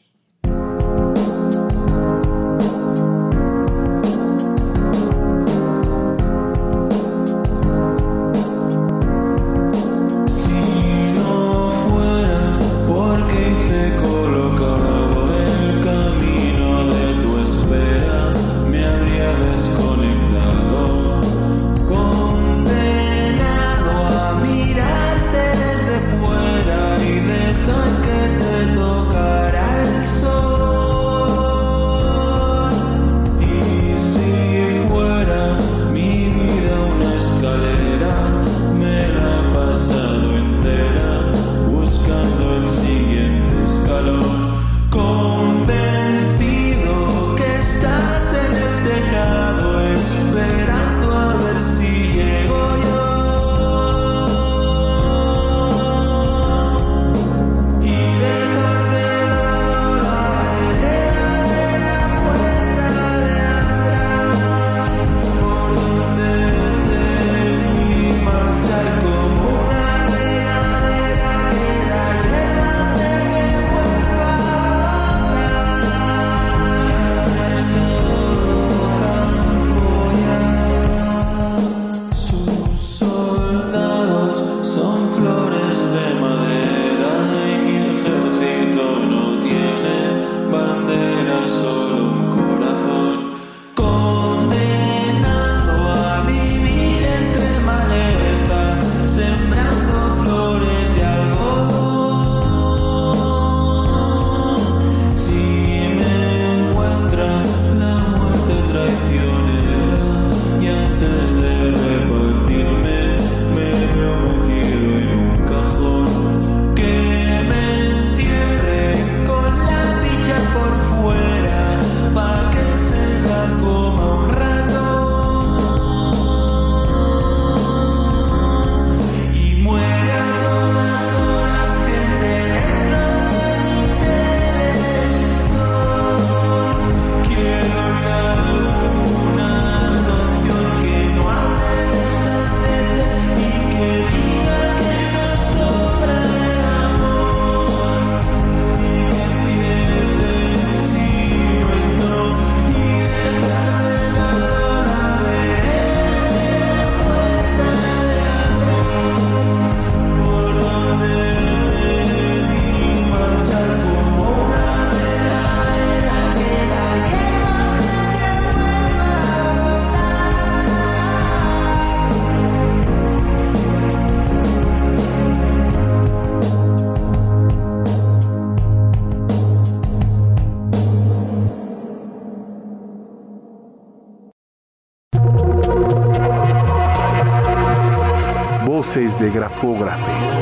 De grafógrafes.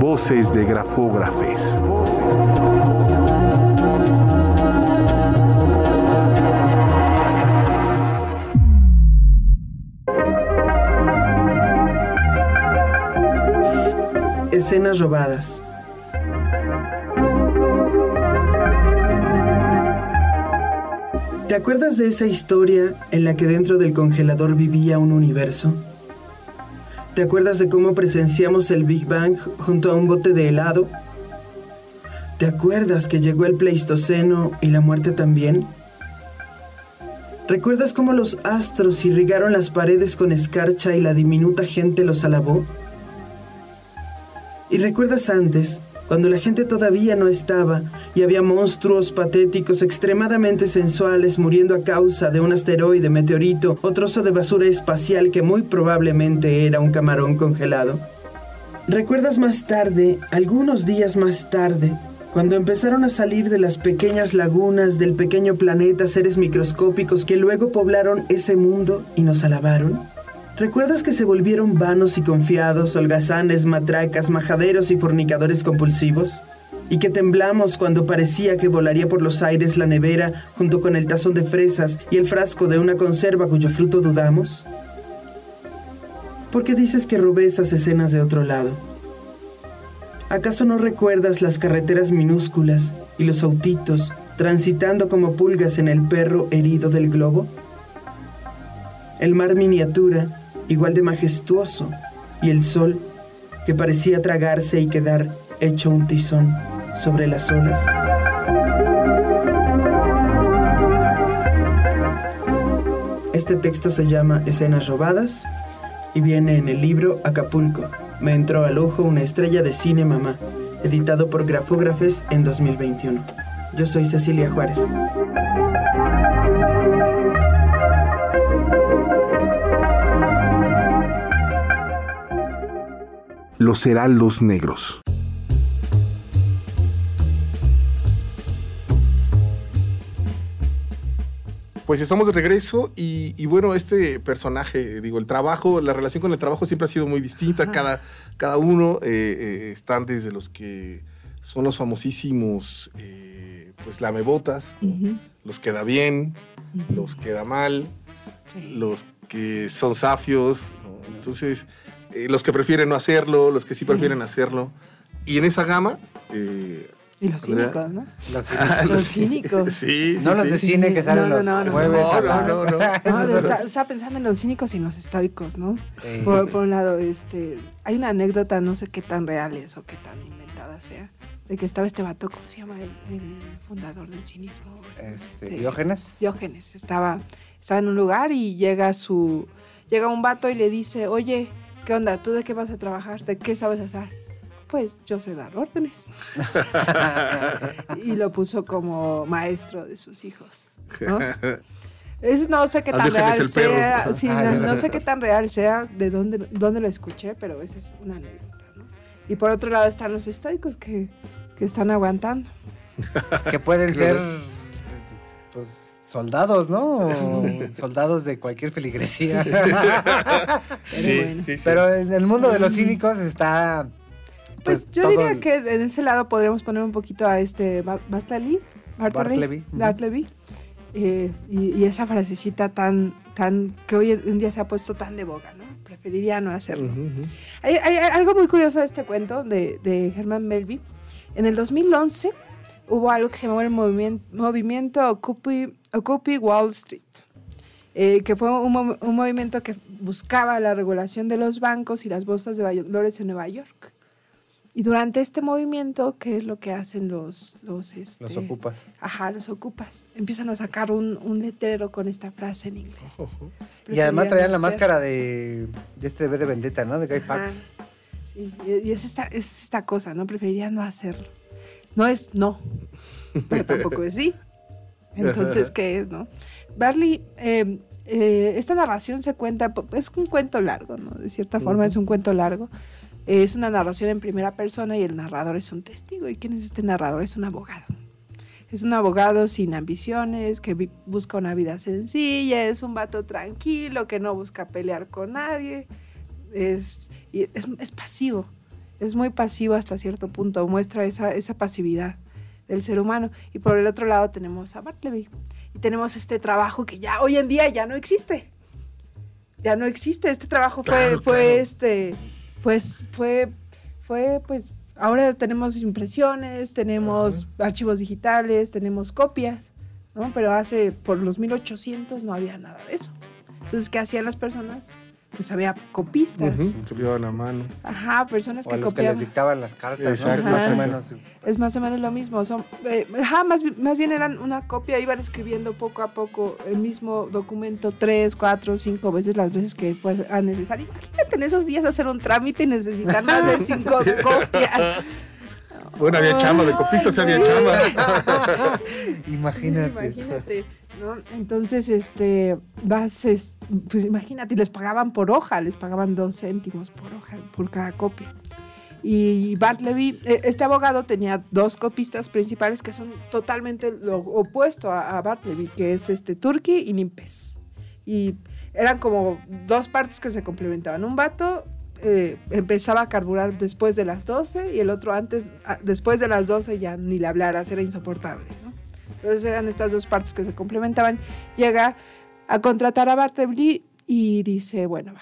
Voces de grafógrafes. Escenas robadas. ¿Te acuerdas de esa historia en la que dentro del congelador vivía un universo? ¿Te acuerdas de cómo presenciamos el Big Bang junto a un bote de helado? ¿Te acuerdas que llegó el Pleistoceno y la muerte también? ¿Recuerdas cómo los astros irrigaron las paredes con escarcha y la diminuta gente los alabó? ¿Y recuerdas antes, cuando la gente todavía no estaba y había monstruos patéticos extremadamente sensuales muriendo a causa de un asteroide, meteorito o trozo de basura espacial que muy probablemente era un camarón congelado? ¿Recuerdas más tarde, algunos días más tarde, cuando empezaron a salir de las pequeñas lagunas del pequeño planeta seres microscópicos que luego poblaron ese mundo y nos alabaron? ¿Recuerdas que se volvieron vanos y confiados, holgazanes, matracas, majaderos y fornicadores compulsivos? ¿Y que temblamos cuando parecía que volaría por los aires la nevera junto con el tazón de fresas y el frasco de una conserva cuyo fruto dudamos? ¿Por qué dices que robé esas escenas de otro lado? ¿Acaso no recuerdas las carreteras minúsculas y los autitos transitando como pulgas en el perro herido del globo? El mar miniatura, igual de majestuoso, y el sol, que parecía tragarse y quedar hecho un tizón sobre las olas. Este texto se llama Escenas robadas y viene en el libro Acapulco. Me entró al ojo una estrella de cine mamá, editado por Grafógrafes en 2021. Yo soy Cecilia Juárez. Los heraldos negros. Pues estamos de regreso y, y bueno, este personaje, digo, el trabajo, la relación con el trabajo siempre ha sido muy distinta. Cada, cada uno eh, eh, están desde los que son los famosísimos, eh, pues, lamebotas, ¿no? los que da bien, los que da mal, los que son safios, ¿no? entonces, eh, los que prefieren no hacerlo, los que sí, prefieren hacerlo. Y en esa gama... eh, Y los Andrea. cínicos, ¿no? Los *laughs* ah, cínicos. Los cínicos. *laughs* Sí, sí, no los sí. de cine que salen No, no, los no, no. jueves. No, no, no, no. Está- *laughs* estaba pensando en los cínicos y en los estoicos, ¿no? Eh, Por, por un lado, este, hay una anécdota, no sé qué tan real es o qué tan inventada sea, de que estaba este vato, ¿cómo se llama? El, el fundador del cinismo. este, Diógenes. Diógenes. Estaba, estaba en un lugar y llega su, llega un vato y le dice, oye, ¿qué onda? ¿Tú de qué vas a trabajar? ¿De qué sabes hacer? Pues yo sé dar órdenes. *laughs* y lo puso como maestro de sus hijos. ¿no? *laughs* Es, no sé qué tan real sea, sí, no, ya. no sé qué tan real sea, de dónde, dónde lo escuché, pero esa es una anécdota, ¿no? Y por otro lado están los estoicos que, que están aguantando. Que pueden ser pues soldados, ¿no? O *laughs* soldados de cualquier feligresía. *laughs* Sí, bueno. sí, sí. Pero en el mundo de los cínicos está. Pues, Pues, yo todo diría el- que en ese lado podríamos poner un poquito a este Bar- Bartleby. Bartleby. Bartleby. Eh, y, y esa frasecita tan, tan, que hoy en día se ha puesto tan de boga, ¿no? Preferiría no hacerlo. Hay, algo muy curioso de este cuento de, de Herman Melville. En el 2011 hubo algo que se llamó el movimiento, movimiento Occupy, Occupy Wall Street, eh, que fue un, un movimiento que buscaba la regulación de los bancos y las bolsas de valores en Nueva York. Y durante este movimiento, ¿qué es lo que hacen los... Los, este, Los ocupas. Ajá, los ocupas. Empiezan a sacar un, un letrero con esta frase en inglés. Y además traían la máscara de, de este bebé de vendetta, ¿no? De Guy Fawkes. Sí, y, y es, esta, es esta cosa, ¿no? Preferiría no hacerlo. No es no, pero tampoco es sí. Entonces, ¿qué es, no? Barley, eh, eh, esta narración se cuenta, es un cuento largo, ¿no? De cierta forma es un cuento largo. Eh, es una narración en primera persona y el narrador es un testigo. ¿Y quién es este narrador? Es un abogado. Es un abogado sin ambiciones, que busca una vida sencilla, es un vato tranquilo, que no busca pelear con nadie. Es, y es, es pasivo, es muy pasivo hasta cierto punto, muestra esa, esa pasividad del ser humano. Y por el otro lado tenemos a Bartleby. Y tenemos este trabajo que ya hoy en día ya no existe. Ya no existe. Este trabajo fue, Claro, fue claro. este, fue, fue, fue, pues, ahora tenemos impresiones, tenemos archivos digitales, tenemos copias, ¿no? Pero hace, por los 1800 no había nada de eso. Entonces, ¿qué hacían las personas? Pues había copistas. Que llevaban a mano. Ajá, personas O que a los que les copiaban. dictaban las cartas, ¿no? Exacto, Más o menos. Es más o menos lo mismo. Son, eh, ajá, más, más bien eran una copia, iban escribiendo poco a poco el mismo documento tres, cuatro, cinco veces las veces que fuera necesario. Imagínate en esos días hacer un trámite y necesitar más de *laughs* cinco copias. Bueno, había chamba, de copistas había chamba. *laughs* Imagínate. Imagínate, ¿no? Entonces, este, vas, es- pues imagínate, les pagaban por hoja, les pagaban dos céntimos por hoja, por cada copia. Y Bartleby, eh, este abogado tenía dos copistas principales que son totalmente lo opuesto a, a Bartleby, que es este Turkey y Nimpes. Y eran como dos partes que se complementaban. Un vato eh, empezaba a carburar después de las 12 y el otro antes, después de las 12 ya ni le hablaras, era insoportable. ¿no? Entonces eran estas dos partes que se complementaban. Llega a contratar a Bartleby y dice, bueno, va.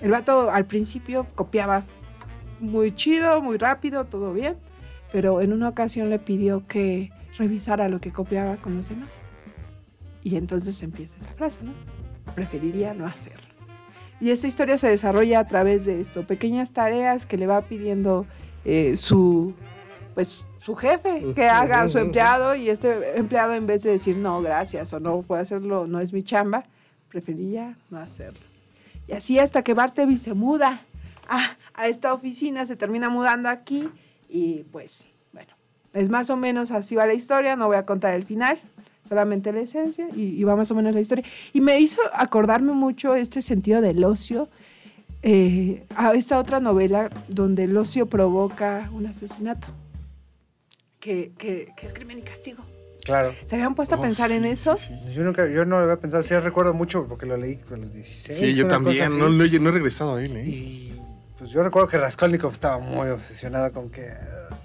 El vato al principio copiaba muy chido, muy rápido, todo bien, pero en una ocasión le pidió que revisara lo que copiaba con los demás. Y entonces empieza esa frase, ¿no? Preferiría no hacerlo. Y esta historia se desarrolla a través de esto, pequeñas tareas que le va pidiendo eh, su, pues, su jefe que haga a su empleado y este empleado en vez de decir no, gracias o no puedo hacerlo, no es mi chamba, preferiría no hacerlo. Y así hasta que Bartleby se muda a, a esta oficina, se termina mudando aquí y pues bueno, es más o menos así va la historia, no voy a contar el final, solamente la esencia y, y va más o menos la historia. Y me hizo acordarme mucho este sentido del ocio, eh, a esta otra novela donde el ocio provoca un asesinato, que, que- que es crimen y castigo. Claro. ¿Se habían puesto a Oh, pensar en eso? Sí, sí. Yo nunca, yo no lo había pensado, sí recuerdo mucho porque lo leí con los 16. Sí, yo también. No, no he- no he regresado a él, ¿eh? Y pues yo recuerdo que Raskolnikov estaba muy obsesionado con que... ah,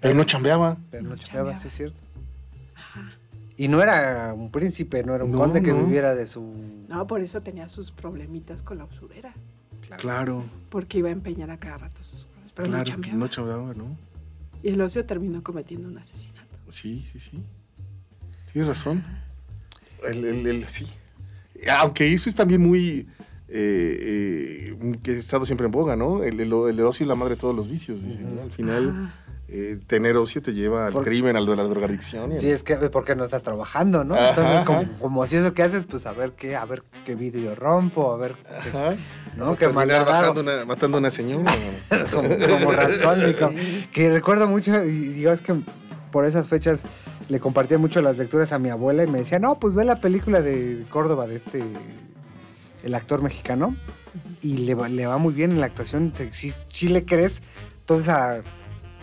Pero no chambeaba. Pero no No chambeaba, chambeaba. sí es cierto. Ajá. Y no era un príncipe, no era un No, conde que no. viviera de su... No, por eso tenía sus problemitas con la usurera, Claro, porque iba a empeñar a cada rato sus cosas, pero no claro. chambeaba. No chambeaba, ¿no? Y el ocio terminó cometiendo un asesinato. Sí, sí, sí. Tienes razón. El, el- el- sí. Aunque eso es también muy. eh, eh, que ha estado siempre en boga, ¿no? El, ocio es la madre de todos los vicios. dicen, ¿no? Al final, Ah, eh, tener ocio te lleva al crimen, al de la drogadicción. y Sí, es que porque no estás trabajando, ¿no? Ajá, Entonces, ajá. como, como si eso que haces, pues a ver qué, a ver qué vídeo rompo, a ver qué- Ajá. ¿no? Que bajando una- matando a una señora. *laughs* como, como. Que recuerdo mucho, y digo, es que por esas fechas le compartía mucho las lecturas a mi abuela y me decía, no, pues ve la película de Córdoba, de este, el actor mexicano, y le va, le va muy bien en la actuación, si, si- si le crees toda esa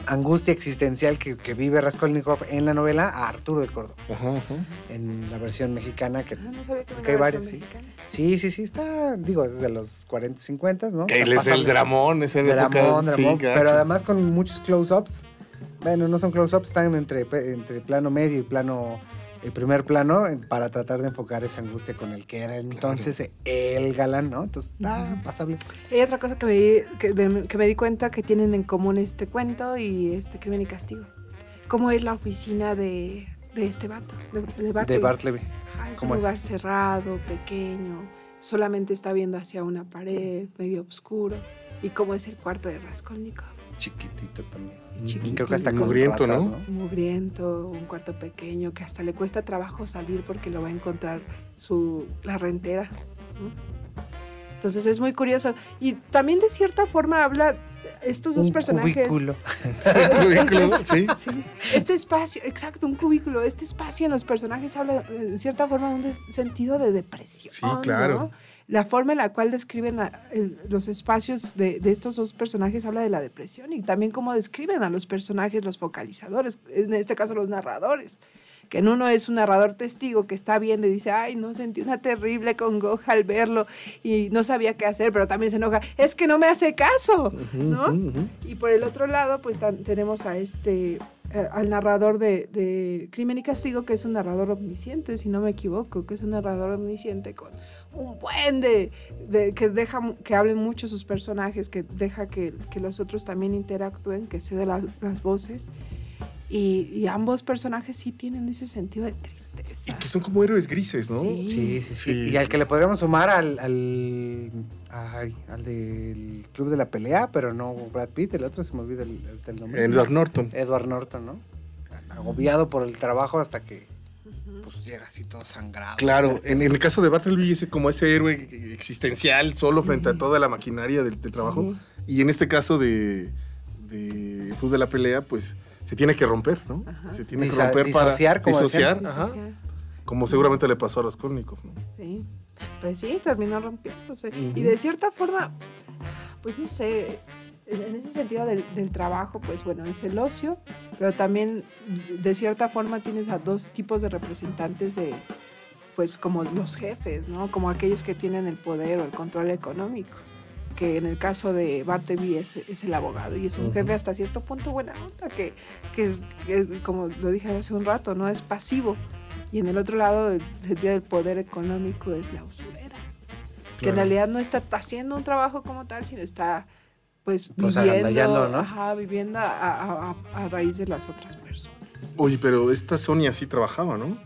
angustia existencial que, que vive Raskolnikov en la novela a Arturo de Córdoba, Ajá, ajá. en la versión mexicana que... ah, no sabía que varios, versión sí. mexicana. Sí, sí, sí, está, digo, es de los 40, 50, ¿no? Que él es el dramón, es el Dramón, dramón, claro. pero además con muchos close-ups. Bueno, no son close-ups, están entre, entre plano medio y plano, el primer plano, para tratar de enfocar esa angustia con el que era entonces el galán, ¿no? Entonces está pasable. Y hay otra cosa que me, di, que, me, que me di cuenta que tienen en común este cuento y este crimen y castigo. ¿Cómo es la oficina de, de este vato? De, de Bartleby. De Bartleby. Ajá, es un lugar cerrado, pequeño, solamente está viendo hacia una pared, medio oscuro. ¿Y cómo es el cuarto de Raskolnikov? Chiquitito también. Chiquitito. Creo que hasta Mugriento, ratas, ¿no? Es mugriento, un cuarto pequeño que hasta le cuesta trabajo salir porque lo va a encontrar su, la rentera. ¿no? Entonces es muy curioso. Y también de cierta forma habla estos dos Un personajes. cubículo. *laughs* Cubículo, sí. Sí, este espacio, exacto, un cubículo, este espacio en los personajes habla de cierta forma de un de- sentido de depresión. Sí, claro. ¿no? La forma en la cual describen a- el- los espacios de, de estos dos personajes habla de la depresión y también cómo describen a los personajes, los focalizadores, en este caso los narradores. Que en uno es un narrador testigo que está viendo y dice, ay, no, sentí una terrible congoja al verlo y no sabía qué hacer, pero también se enoja, es que no me hace caso, ¿no? Y por el otro lado, pues tenemos a este, eh, al narrador de, de Crimen y Castigo, que es un narrador omnisciente, si no me equivoco, que es un narrador omnisciente con un buen de, de- que deja que hablen mucho sus personajes, que deja que, que los otros también interactúen, que se den la- las voces. Y, y ambos personajes sí tienen ese sentido de tristeza. Y que son como héroes grises, ¿no? Sí. Sí, sí, sí, Sí. Y al que le podríamos sumar al, al, ay, al del Club de la Pelea, pero no Brad Pitt, el otro se me olvida el, el- el nombre. Edward Norton. Edward Norton, ¿no? Agobiado por el trabajo hasta que pues llega así todo sangrado. Claro, en, en el caso de Bartleby es como ese héroe existencial solo frente a toda la maquinaria del, del trabajo. Y en este caso de, de Club de la Pelea, pues se tiene que romper, ¿no? Se tiene que romper para disociar, como disociar, decían. ajá, Disociar. como seguramente le pasó a Raskolnikov, ¿no? Sí, pues sí, terminó rompiéndose. Y de cierta forma, pues no sé, en en ese sentido del, del trabajo, pues bueno, es el ocio, pero también de cierta forma tienes a dos tipos de representantes de, pues como los jefes, ¿no? Como aquellos que tienen el poder o el control económico. Que en el caso de Bartleby es, es el abogado y es un jefe hasta cierto punto buena nota, que, que, que, como lo dije hace un rato, no es pasivo. Y en el otro lado, el sentido del poder económico es la usurera. Que en Claro. realidad no está haciendo un trabajo como tal, sino está pues Pues viviendo, ¿no? ajá, viviendo a, a- a- a raíz de las otras personas. Oye, pero esta Sonia sí trabajaba, ¿no?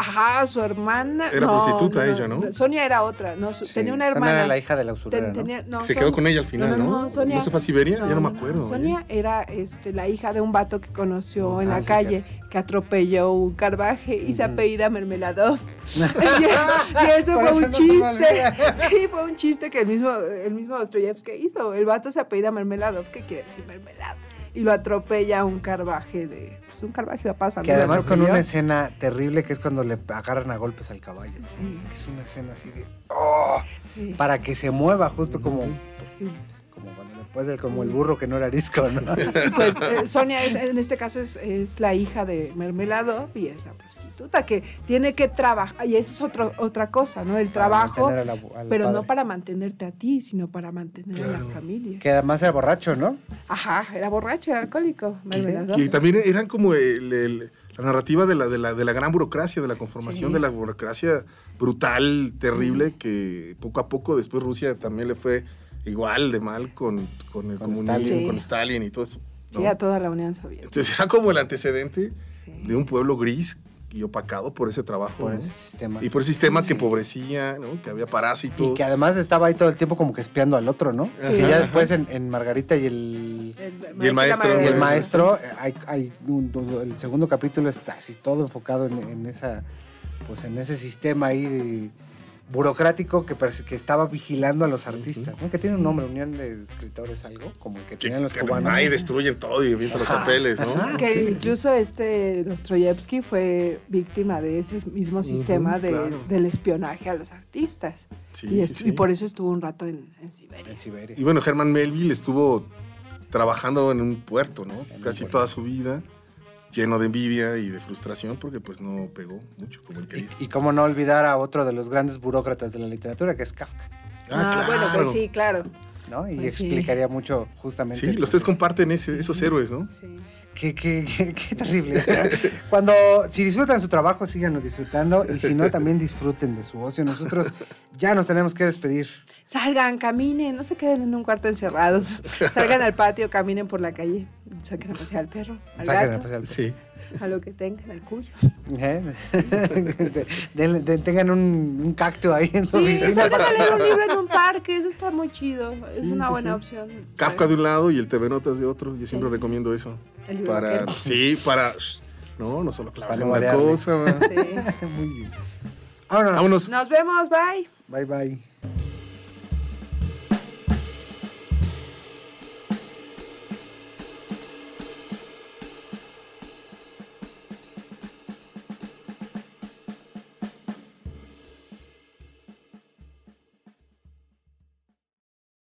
Ajá, su hermana. Era prostituta ella, ¿no? Sonia era otra, no, su- Sí, tenía una Sonia hermana. era la hija de la usurera, Ten- ¿no? tenía- no, Se Son- quedó con ella al final, ¿no? Sonia, ¿No se fue a Siberia? Ya no me no, acuerdo, ¿eh? Sonia era este, la hija de un vato que conoció en Ah, la sí, calle, que atropelló un carvaje y se apellida Mermeladov. *laughs* y, y eso fue un no chiste. *laughs* sí, fue un chiste que el mismo, el mismo Dostoyevsky hizo. El vato se apellida Mermeladov, ¿qué quiere decir mermelada? Y lo atropella un carvaje de. Pues un carvaje va pasando. Que además con una escena terrible que es cuando le agarran a golpes al caballo. Sí, Que es una escena así de... ¡oh! sí, Para que se mueva justo como, sí. Puede, como el burro que no era arisco, ¿no? Y *laughs* pues eh, Sonia es- en este caso es, es la hija de Mermelado y es la prostituta que tiene que trabajar. Y esa es otro, otra cosa, ¿no? El trabajo, pero no para mantenerte a ti, sino para mantener a la familia. Que además era borracho, ¿no? Ajá, era borracho, era alcohólico. Mermelado. Que también eran como el- el- la narrativa de la, de, la, de la gran burocracia, de la conformación Sí. de la burocracia brutal, terrible, que poco a poco después Rusia también le fue igual de mal con, con el Con comunismo, Stalin. con. Stalin y todo eso. ¿no? Sí, a toda la Unión Soviética. Entonces era como el antecedente Sí. de un pueblo gris y opacado por ese trabajo. Por ¿no? ese sistema. Y por ese sistema que empobrecía, ¿no? que había parásitos. Y que además estaba ahí todo el tiempo como que espiando al otro, ¿no? Sí. Que ya después en, en Margarita y el, Y el maestro, y el maestro, eh, hay, hay un- un- el segundo capítulo está así todo enfocado en, en esa, pues en ese sistema ahí de- burocrático que, parece que estaba vigilando a los artistas, ¿no? Que tiene un nombre, Unión de Escritores, algo, como el que que, tenían los que cubanos. ahí destruyen todo y avientan los papeles, ¿no? Ajá. Que Sí. incluso este Dostoyevsky fue víctima de ese mismo sistema de- claro. del espionaje a los artistas. Sí, y, sí, est- sí. y por eso estuvo un rato en, en Siberia. En Siberia. Y bueno, Herman Melville estuvo trabajando en un puerto, ¿no? Casi puerto. toda su vida, lleno de envidia y de frustración, porque pues no pegó mucho como él Y, quería. y cómo no olvidar a otro de los grandes burócratas de la literatura, que es Kafka, Ah, bueno, pues sí, claro. ¿no? Y Pues sí. explicaría mucho justamente... Sí, los tres comparten ese- esos héroes, ¿no? Sí. Qué, qué, qué, qué terrible. *laughs* Cuando, si disfrutan su trabajo, síganlo disfrutando. Y si no, también disfruten de su ocio. Nosotros ya nos tenemos que despedir. Salgan, caminen, no se queden en un cuarto encerrados. *laughs* Salgan al patio, caminen por la calle. Saquen a pasear al perro, al Saquen a gato, pasear al Sí. a lo que tengan, al cuyo. ¿Eh? *laughs* De- de- de- tengan un, un cacto ahí en su Sí, oficina. salgan a para- leer un libro en un parque, eso está muy chido. es Sí, una sí, buena sí. opción. Kafka de un lado y el TV Notas de otro. Yo siempre Sí. recomiendo eso. El libro Para, vaquero. sí, para... No, no solo clavarse Para en una cosa. Sí. *laughs* Muy bien. Vámonos. Vámonos. Nos vemos, bye. Bye, bye.